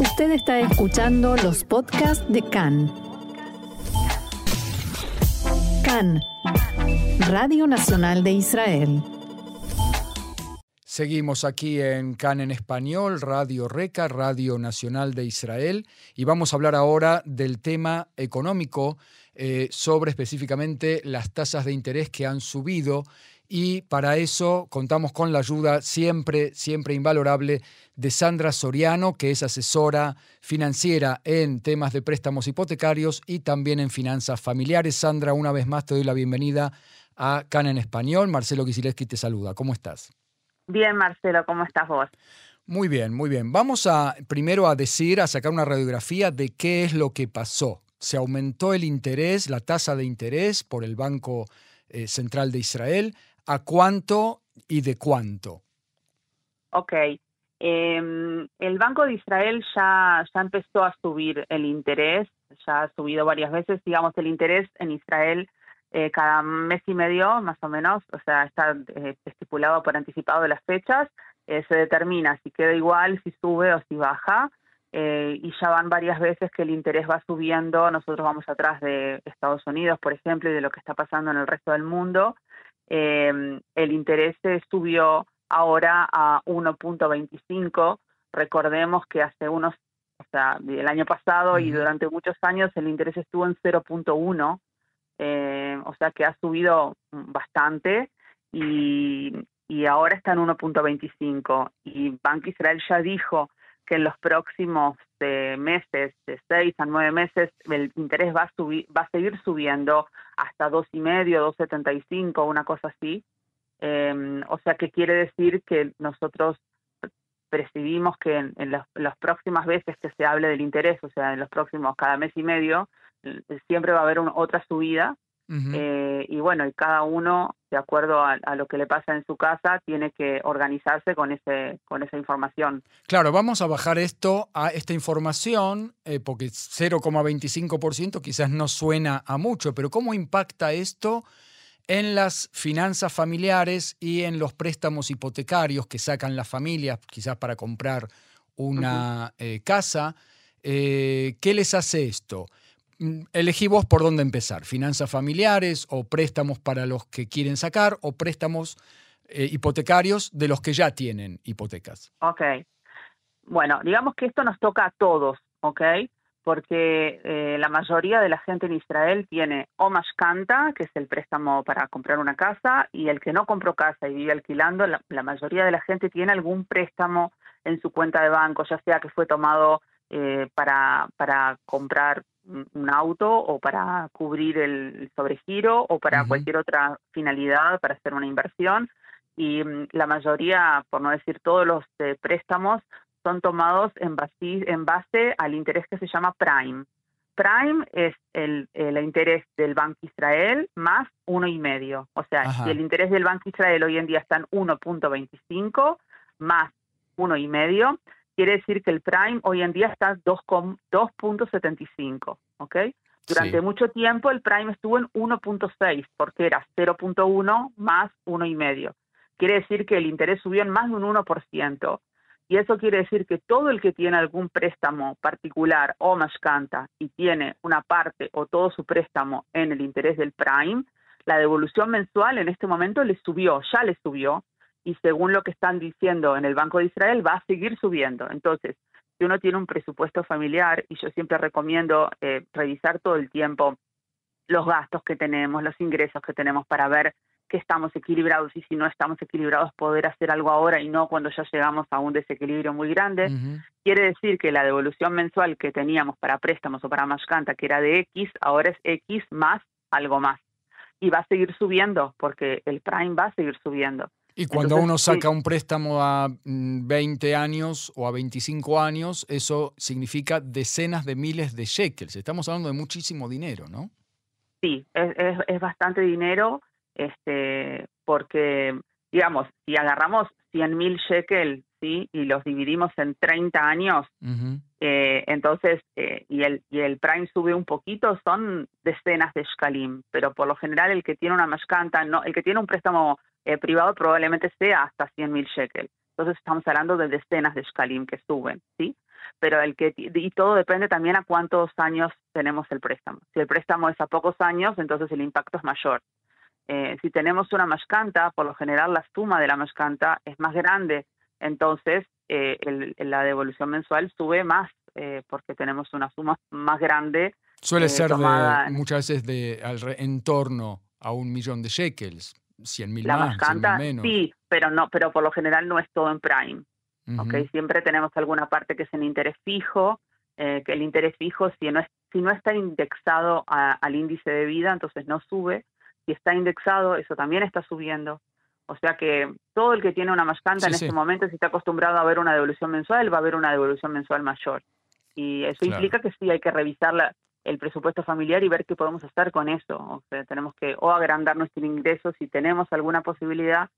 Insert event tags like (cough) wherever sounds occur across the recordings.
Usted está escuchando los podcasts de CAN. CAN, Radio Nacional de Israel. Seguimos aquí en CAN en español, Radio Reca, Radio Nacional de Israel, y vamos a hablar ahora del tema económico eh, sobre específicamente las tasas de interés que han subido y para eso contamos con la ayuda siempre, siempre invalorable de Sandra Soriano, que es asesora financiera en temas de préstamos hipotecarios y también en finanzas familiares. Sandra, una vez más te doy la bienvenida a CAN en Español. Marcelo Kisileski te saluda. ¿Cómo estás? Bien, Marcelo, ¿cómo estás vos? Muy bien, muy bien. Vamos a primero a decir, a sacar una radiografía de qué es lo que pasó. Se aumentó el interés, la tasa de interés por el Banco eh, Central de Israel ¿A cuánto y de cuánto? Ok. Em, el Banco de Israel ya, ya empezó a subir el interés, ya ha subido varias veces, digamos, el interés en Israel eh, cada mes y medio, más o menos, o sea, está eh, estipulado por anticipado las fechas, eh, se determina si queda igual, si sube o si baja, y ya van varias veces que el interés va subiendo, nosotros vamos atrás de Estados Unidos, por ejemplo, y de lo que está pasando en el resto del mundo, eh, el interés subió ahora a 1.25. Recordemos que hace unos, o sea, el año pasado y durante muchos años el interés estuvo en 0.1, eh, o sea que ha subido bastante y, y ahora está en 1.25. Y Banco Israel ya dijo que en los próximos eh, meses, de seis a nueve meses, el interés va a subir, va a seguir subiendo hasta dos y medio, dos setenta y cinco, una cosa así. Em, o sea que quiere decir que nosotros percibimos que en, las, próximas veces que se hable del interés, o sea, en los próximos cada mes y medio, siempre va a haber otra subida eh, y bueno, y cada uno, de acuerdo a, lo que le pasa en su casa, tiene que organizarse con, ese, con esa información. Claro, vamos a bajar esto a esta información, eh, porque 0,25% quizás no suena a mucho, pero ¿cómo impacta esto en las finanzas familiares y en los préstamos hipotecarios que sacan las familias, quizás para comprar una eh, casa? ¿Qué les hace esto? Mm, elegí vos por dónde empezar, finanzas familiares o préstamos para los que quieren sacar o préstamos eh, hipotecarios de los que ya tienen hipotecas. Ok. Bueno, digamos que esto nos toca a todos, ¿ok? Porque eh, la mayoría de la gente en Israel tiene o Mashkanta, que es el préstamo para comprar una casa, y el que no compró casa y vive alquilando, la, mayoría de la gente tiene algún préstamo en su cuenta de banco, ya sea que fue tomado eh, para, para comprar un auto o para cubrir el sobregiro o para cualquier otra finalidad, para hacer una inversión. Y mm, la mayoría, por no decir todos los eh, préstamos, son tomados en base, en base al interés que se llama Prime. Prime es el, el interés del Banco Israel más uno y medio. O sea, si el interés del Banco Israel hoy en día está en 1.25 más uno y medio, quiere decir que el prime hoy en día está 2.75, ¿ok? Durante mucho tiempo el prime estuvo en 1.6 porque era 0.1 más 1,5. Quiere decir que el interés subió en más de un 1%. Y eso quiere decir que todo el que tiene algún préstamo particular o canta y tiene una parte o todo su préstamo en el interés del prime, la devolución mensual en este momento le subió, ya le subió, y según lo que están diciendo en el Banco de Israel, va a seguir subiendo. Entonces, si uno tiene un presupuesto familiar, y yo siempre recomiendo eh, revisar todo el tiempo los gastos que tenemos, los ingresos que tenemos para ver que estamos equilibrados y si no estamos equilibrados poder hacer algo ahora y no cuando ya llegamos a un desequilibrio muy grande. Quiere decir que la devolución mensual que teníamos para préstamos o para Mashkanta, que era de X, ahora es X más algo más. Y va a seguir subiendo porque el prime va a seguir subiendo. Y cuando uno saca un préstamo a 20 mm, años o a 25 años, eso significa decenas de miles de shekels. Estamos hablando de muchísimo dinero, ¿no? Sí, es, es, bastante dinero, este, porque, digamos, si agarramos 100 mil shekels ¿sí? y los dividimos en 30 años, eh, entonces, eh, y, el, y el prime sube un poquito, son decenas de shkalim, pero por lo general el que tiene una mashkanta, no, el que tiene un préstamo eh, privado probablemente sea hasta 100 mil shekels. Entonces estamos hablando de decenas de shkalim que suben, ¿sí? pero el que y todo depende también a cuántos años tenemos el préstamo. Si el préstamo es a pocos años, entonces el impacto es mayor. Eh, si tenemos una mashkanta, por lo general la suma de la mashkanta es más grande, entonces eh, la devolución mensual sube más eh, porque tenemos una suma más grande. Suele ser muchas veces de en torno a un millón de shekels, 100 mil más, 100 menos. Sí, pero no, pero por lo general no es todo en prime. Siempre tenemos alguna parte que es en interés fijo, que el interés fijo si no, es, si no está indexado al índice de vida, entonces no sube si está indexado, eso también está subiendo. O sea que todo el que tiene una mascanta en este momento, si está acostumbrado a ver una devolución mensual, va a haber una devolución mensual mayor. Y eso implica que sí hay que revisar el presupuesto familiar y ver qué podemos hacer con eso. O sea, tenemos que o agrandar nuestro ingreso si tenemos alguna posibilidad,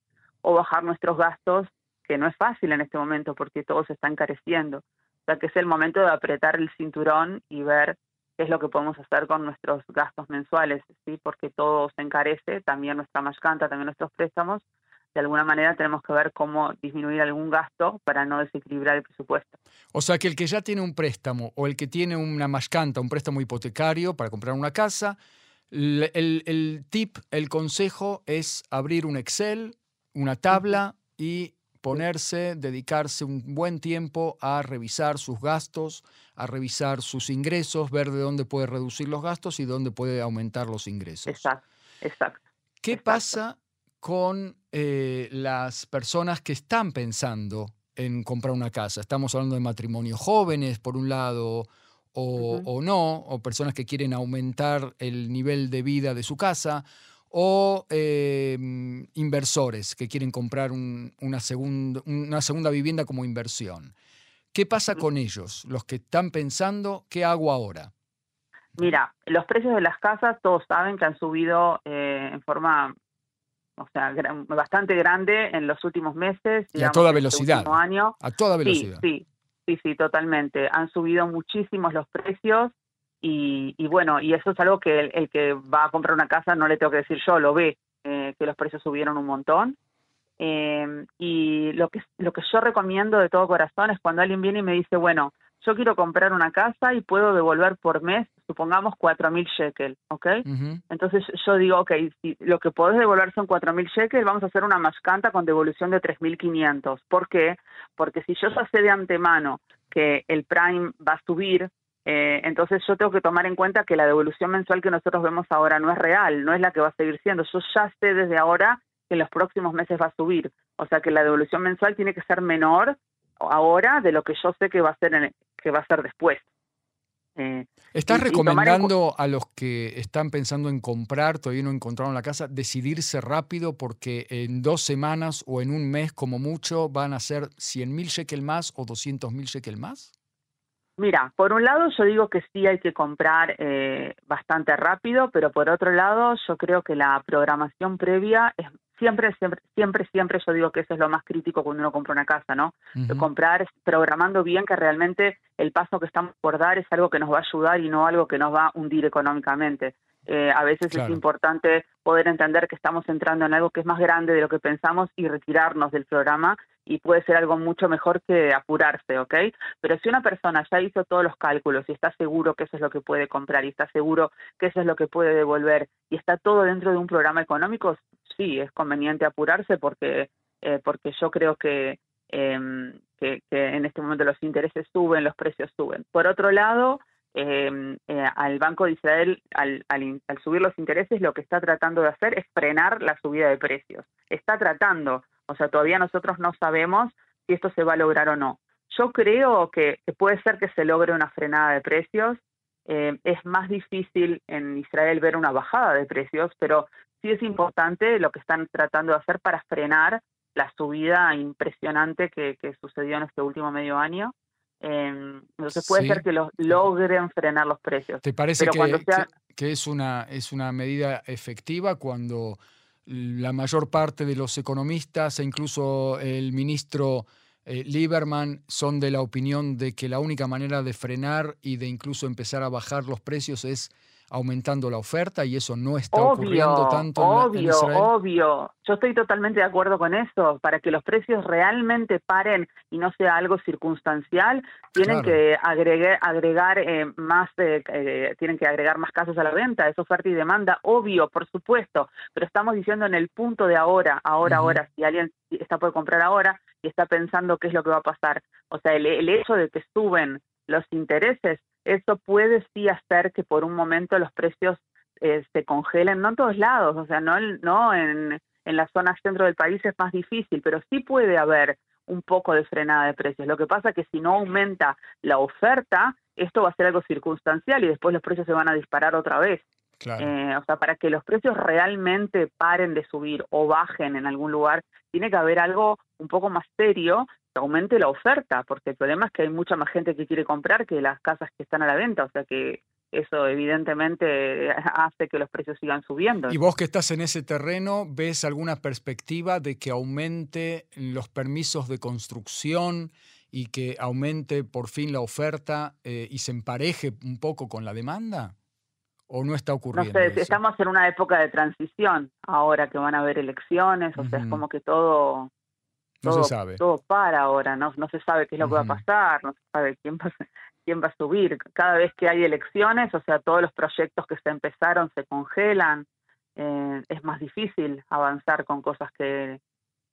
o bajar nuestros gastos, que no es fácil en este momento porque todo se está encareciendo. O sea que es el momento de apretar el cinturón y ver qué es lo que podemos hacer con nuestros gastos mensuales, ¿sí? porque todo se encarece, también nuestra mascanta, también nuestros préstamos. De alguna manera tenemos que ver cómo disminuir algún gasto para no desequilibrar el presupuesto. O sea que el que ya tiene un préstamo o el que tiene una mascanta, un préstamo hipotecario para comprar una casa, el, el tip, el consejo es abrir un Excel, una tabla y ponerse, dedicarse un buen tiempo a revisar sus gastos, a revisar sus ingresos, ver de dónde puede reducir los gastos y dónde puede aumentar los ingresos. Exacto, exacto. ¿Qué pasa con eh, las personas que están pensando en comprar una casa? Estamos hablando de matrimonios jóvenes, por un lado, o, o no, o personas que quieren aumentar el nivel de vida de su casa, o em, inversores que quieren comprar una, segunda, una segunda vivienda como inversión. ¿Qué pasa con ellos? Los que están pensando, ¿qué hago ahora? Mira, los precios de las casas todos saben que han subido eh, en forma, o sea, bastante grande en los últimos meses. y a toda este velocidad. A toda velocidad. Sí, sí, sí, totalmente. Han subido muchísimos los precios y, bueno, y eso es algo que el, que va a comprar una casa no le tengo que decir yo, lo ve, eh, que los precios subieron un montón. Eh, y lo que, lo que yo recomiendo de todo corazón es cuando alguien viene y me dice, bueno, yo quiero comprar una casa y puedo devolver por mes, supongamos, 4.000 shekel, ¿ok? Entonces yo digo, ok, si lo que podés devolver son 4.000 shekel, vamos a hacer una mascanta con devolución de 3.500. ¿Por qué? Porque si yo ya sé de antemano que el prime va a subir, eh, entonces yo tengo que tomar en cuenta que la devolución mensual que nosotros vemos ahora no es real, no es la que va a seguir siendo. Yo ya sé desde ahora que en los próximos meses va a subir. O sea que la devolución mensual tiene que ser menor ahora de lo que yo sé que va a ser, que va a ser después. Eh, ¿Estás recomendando a los que están pensando en comprar, todavía no encontraron la casa, decidirse rápido porque en dos semanas o en un mes como mucho van a ser 100 mil shekel más o 200 mil shekel más? Mira, por un lado yo digo que sí hay que comprar eh, bastante rápido, pero por otro lado yo creo que la programación previa es siempre, siempre, siempre, siempre yo digo que eso es lo más crítico cuando uno compra una casa, ¿no? Comprar programando bien que realmente el paso que estamos por dar es algo que nos va a ayudar y no algo que nos va a hundir económicamente. Eh, a veces es importante poder entender que estamos entrando en algo que es más grande de lo que pensamos y retirarnos del programa y puede ser algo mucho mejor que apurarse, ¿ok? Pero si una persona ya hizo todos los cálculos y está seguro que eso es lo que puede comprar y está seguro que eso es lo que puede devolver y está todo dentro de un programa económico, sí, es conveniente apurarse porque, eh, porque yo creo em, que, que, en este momento los intereses suben, los precios suben. Por otro lado, em, eh, al Banco de Israel, al, al, al subir los intereses, lo que está tratando de hacer es frenar la subida de precios. Está tratando o sea, todavía nosotros no sabemos si esto se va a lograr o no. Yo creo que, puede ser que se logre una frenada de precios. Eh, es más difícil en Israel ver una bajada de precios, pero sí es importante lo que están tratando de hacer para frenar la subida impresionante que, sucedió en este último medio año. Eh, entonces puede ser que los, logren frenar los precios. ¿Te parece que, que, es, una, es una medida efectiva cuando la mayor parte de los economistas e incluso el ministro eh, Lieberman son de la opinión de que la única manera de frenar y de incluso empezar a bajar los precios es aumentando la oferta y eso no está ocurriendo tanto obvio, en, Israel? Obvio, yo estoy totalmente de acuerdo con eso. Para que los precios realmente paren y no sea algo circunstancial, tienen que agregar, agregar eh, más, eh, eh, tienen que agregar más casos a la venta. Es oferta y demanda, obvio, por supuesto. Pero estamos diciendo en el punto de ahora, ahora, ahora. Si alguien está por comprar ahora y está pensando qué es lo que va a pasar. O sea, el, el hecho de que suben los intereses eso puede sí hacer que por un momento los precios eh, se congelen, no en todos lados, o sea, no, no en, en la zona centro del país es más difícil, pero sí puede haber un poco de frenada de precios. Lo que pasa es que si no aumenta la oferta, esto va a ser algo circunstancial y después los precios se van a disparar otra vez. Eh, o sea, para que los precios realmente paren de subir o bajen en algún lugar, tiene que haber algo un poco más serio aumente la oferta, porque el problema es que hay mucha más gente que quiere comprar que las casas que están a la venta, o sea que eso evidentemente (laughs) hace que los precios sigan subiendo. ¿Y vos que estás en ese terreno, ves alguna perspectiva de que aumente los permisos de construcción y que aumente por fin la oferta eh, y se empareje un poco con la demanda? ¿O no está ocurriendo? No sé, estamos en una época de transición ahora que van a haber elecciones, o sea, es como que todo no se sabe. Todo para ahora, ¿no? no se sabe qué es lo que va a pasar, no se sabe quién va, quién va a subir. Cada vez que hay elecciones, o sea, todos los proyectos que se empezaron se congelan. Eh, es más difícil avanzar con cosas que,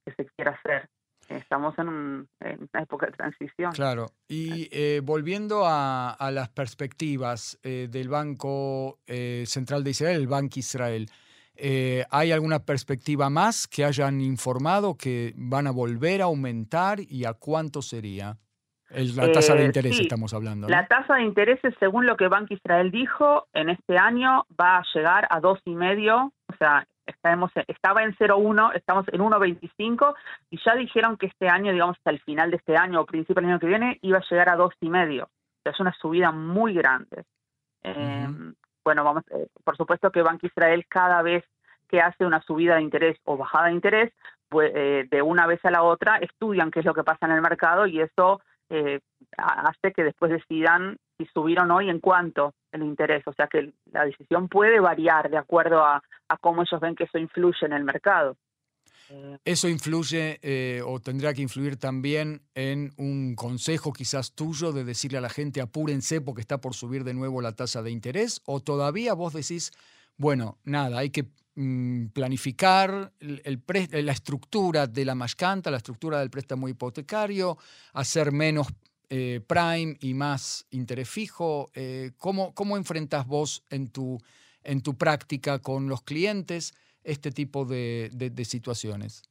se quiera hacer. Estamos en, una época de transición. Claro. Y eh, volviendo a, las perspectivas eh, del Banco Central de Israel, el Banco Israel, eh, ¿Hay alguna perspectiva más que hayan informado que van a volver a aumentar y a cuánto sería? la tasa de eh, interés estamos hablando. La tasa de interés, según lo que Banco Israel dijo, en este año va a llegar a dos y medio, o sea, estamos, estaba en 0,1, estamos en 1,25 y ya dijeron que este año, digamos hasta el final de este año o principio del año que viene, iba a llegar a dos y medio. O sea, es una subida muy grande. Eh, bueno, vamos, eh, por supuesto que Banco Israel cada vez que hace una subida de interés o bajada de interés, pues, eh, de una vez a la otra estudian qué es lo que pasa en el mercado y eso eh, hace que después decidan si subir o no y en cuánto el interés. O sea que la decisión puede variar de acuerdo a, a cómo ellos ven que eso influye en el mercado. Eso influye o tendrá que influir también en un consejo quizás tuyo de decirle a la gente apúrense porque está por subir de nuevo la tasa de interés o todavía vos decís, bueno, nada, hay que mm, planificar la estructura de la mascanta, la estructura del préstamo hipotecario, hacer menos eh, prime y más interés fijo. Eh, ¿cómo, ¿Cómo enfrentas vos en tu, en tu práctica con los clientes? Este tipo de, situaciones?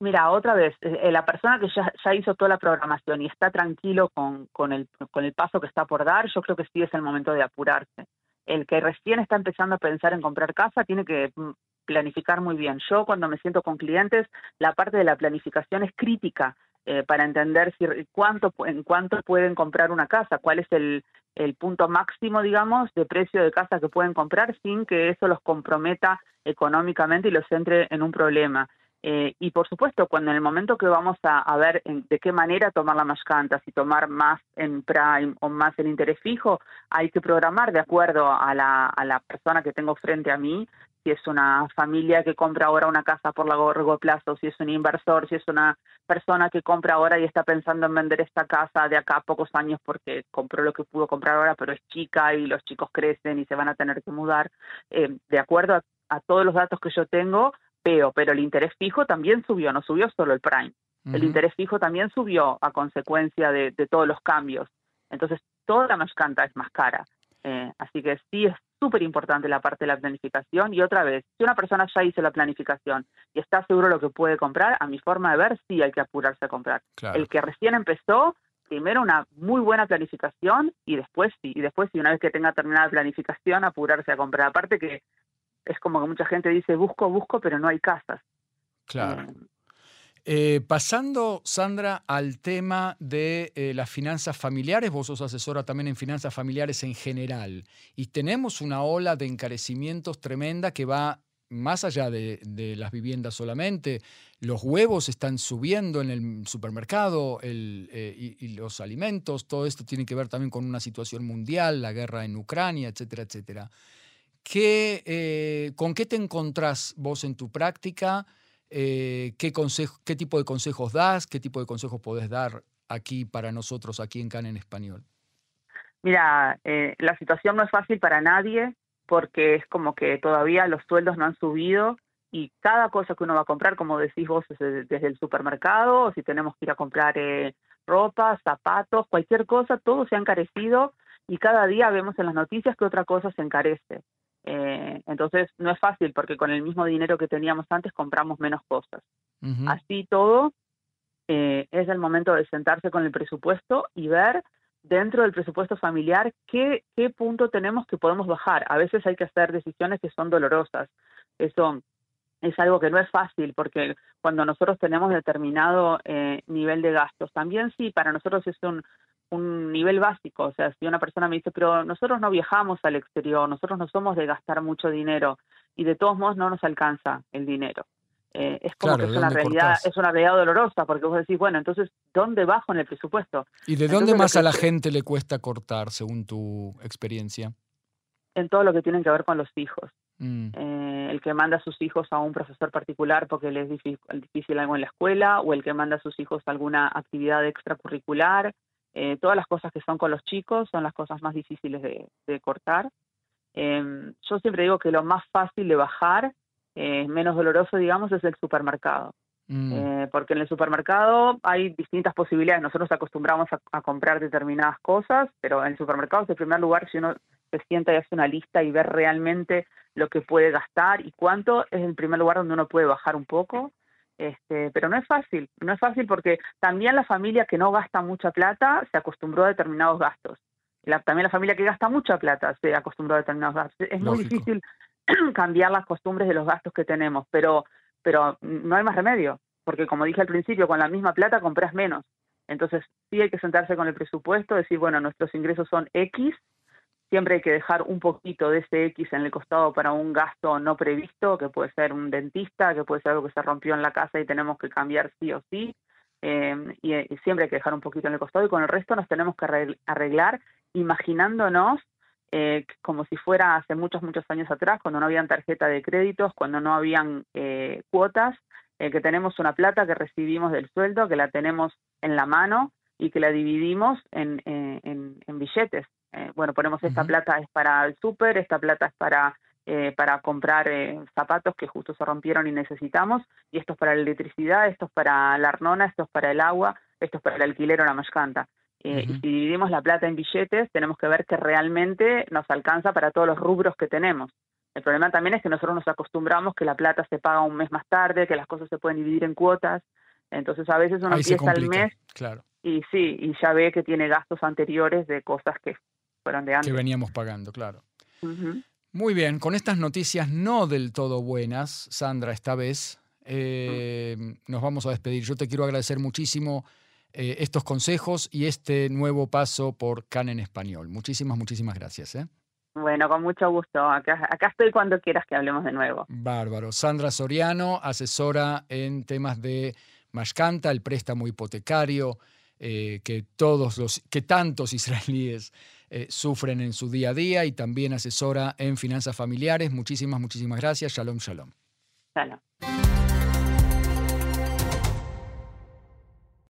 Mira, otra vez, eh, eh, la persona que ya, hizo toda la programación y está tranquilo con, con, el, con el paso que está por dar, yo creo que sí es el momento de apurarse. El que recién está empezando a pensar en comprar casa tiene que mm, planificar muy bien. Yo cuando me siento con clientes, la parte de la planificación es crítica eh, para entender cuánto, en cuánto pueden comprar una casa, cuál es el, el punto máximo, digamos, de precio de casa que pueden comprar sin que eso los comprometa económicamente y los entre en un problema. Eh, y por supuesto, cuando en el momento que vamos a, ver de qué manera tomar la mascanta, si tomar más en prime o más en interés fijo, hay que programar de acuerdo a la, a la persona que tengo frente a mí, si es una familia que compra ahora una casa por largo plazo, si es un inversor, si es una persona que compra ahora y está pensando en vender esta casa de acá a pocos años porque compró lo que pudo comprar ahora, pero es chica y los chicos crecen y se van a tener que mudar. Eh, de acuerdo a a todos los datos que yo tengo, veo, pero el interés fijo también subió, no subió solo el prime. El interés fijo también subió a consecuencia de, todos los cambios. Entonces, toda la mascanta es más cara. Eh, así que sí es súper importante la parte de la planificación. Y otra vez, si una persona ya hizo la planificación y está seguro de lo que puede comprar, a mi forma de ver, sí hay que apurarse a comprar. El que recién empezó, primero una muy buena planificación y después sí, y después sí, una vez que tenga terminada la planificación, apurarse a comprar. Aparte que es como que mucha gente dice, busco, busco, pero no hay casas. Claro. Eh, eh, pasando, Sandra, al tema de eh, las finanzas familiares, vos sos asesora también en finanzas familiares en general, y tenemos una ola de encarecimientos tremenda que va más allá de, las viviendas solamente, los huevos están subiendo en el supermercado eh, y, los alimentos, todo esto tiene que ver también con una situación mundial, la guerra en Ucrania, etcétera, etcétera. ¿Qué, eh, ¿Con qué te encontrás vos en tu práctica? Eh, ¿qué, ¿Qué tipo de consejos das? ¿Qué tipo de consejos podés dar aquí para nosotros, aquí en CAN en español? Mira, la situación no es fácil para nadie porque es como que todavía los sueldos no han subido y cada cosa que uno va a comprar, como decís vos, desde, el supermercado, si tenemos que ir a comprar eh, ropa, zapatos, cualquier cosa, todo se ha encarecido y cada día vemos en las noticias que otra cosa se encarece. Eh, entonces no es fácil porque con el mismo dinero que teníamos antes compramos menos cosas. Así todo, eh, es el momento de sentarse con el presupuesto y ver dentro del presupuesto familiar qué, qué punto tenemos que podemos bajar. A veces hay que hacer decisiones que son dolorosas. Eso es algo que no es fácil porque cuando nosotros tenemos determinado eh, nivel de gastos, también sí, para nosotros es un, un nivel básico. O sea, si una persona me dice, pero nosotros no viajamos al exterior, nosotros no somos de gastar mucho dinero y de todos modos no nos alcanza el dinero. Eh, es como que es una realidad, es una realidad dolorosa, porque vos decís, bueno, entonces, ¿dónde bajo en el presupuesto? ¿Y de dónde más a la gente le cuesta cortar, según tu experiencia? En todo lo que tiene que ver con los hijos. Mm. Eh, el que manda a sus hijos a un profesor particular porque le es difícil, algo en la escuela, o el que manda a sus hijos a alguna actividad extracurricular. Eh, todas las cosas que son con los chicos son las cosas más difíciles de, cortar. Em, yo siempre digo que lo más fácil de bajar eh, menos doloroso, digamos, es el supermercado. Mm. Eh, porque en el supermercado hay distintas posibilidades. Nosotros acostumbramos a, comprar determinadas cosas, pero en el supermercado en primer lugar, si uno se sienta y hace una lista y ve realmente lo que puede gastar y cuánto, es el primer lugar donde uno puede bajar un poco. Este, pero no es fácil, no es fácil porque también la familia que no gasta mucha plata se acostumbró a determinados gastos. también la familia que gasta mucha plata se acostumbró a determinados gastos. Es muy difícil (clears throat) cambiar las costumbres de los gastos que tenemos, pero, pero no hay más remedio, porque como dije al principio, con la misma plata compras menos. Entonces sí hay que sentarse con el presupuesto, decir, bueno, nuestros ingresos son X, siempre hay que dejar un poquito de ese X en el costado para un gasto no previsto, que puede ser un dentista, que puede ser algo que se rompió en la casa y tenemos que cambiar sí o sí. Eh, y, y, siempre hay que dejar un poquito en el costado y con el resto nos tenemos que arreglar imaginándonos eh, como si fuera hace muchos, muchos años atrás, cuando no habían tarjeta de créditos, cuando no habían eh, cuotas, eh, que tenemos una plata que recibimos del sueldo, que la tenemos en la mano y que la dividimos en, billetes. Bueno, ponemos esta plata es para el súper, esta plata es para para comprar zapatos que justo se rompieron y necesitamos, y esto es para la electricidad, esto es para la arnona, esto es para el agua, esto es para el alquiler o la mascanta. Eh, y si dividimos la plata en billetes, tenemos que ver que realmente nos alcanza para todos los rubros que tenemos. El problema también es que nosotros nos acostumbramos que la plata se paga un mes más tarde, que las cosas se pueden dividir en cuotas. Entonces a veces uno empieza el mes claro. y sí, y ya ve que tiene gastos anteriores de cosas que fueron de antes. Que veníamos pagando, claro. Muy bien, con estas noticias no del todo buenas, Sandra, esta vez, eh, nos vamos a despedir. Yo te quiero agradecer muchísimo eh, estos consejos y este nuevo paso por CAN en español. Muchísimas, muchísimas gracias. ¿eh? Bueno, con mucho gusto. Acá, acá estoy cuando quieras que hablemos de nuevo. Bárbaro. Sandra Soriano, asesora en temas de Mashkanta, el préstamo hipotecario eh, que, todos los, que tantos (laughs) israelíes sufren en su día a día y también asesora en finanzas familiares. Muchísimas, muchísimas gracias. Shalom, shalom. Shalom.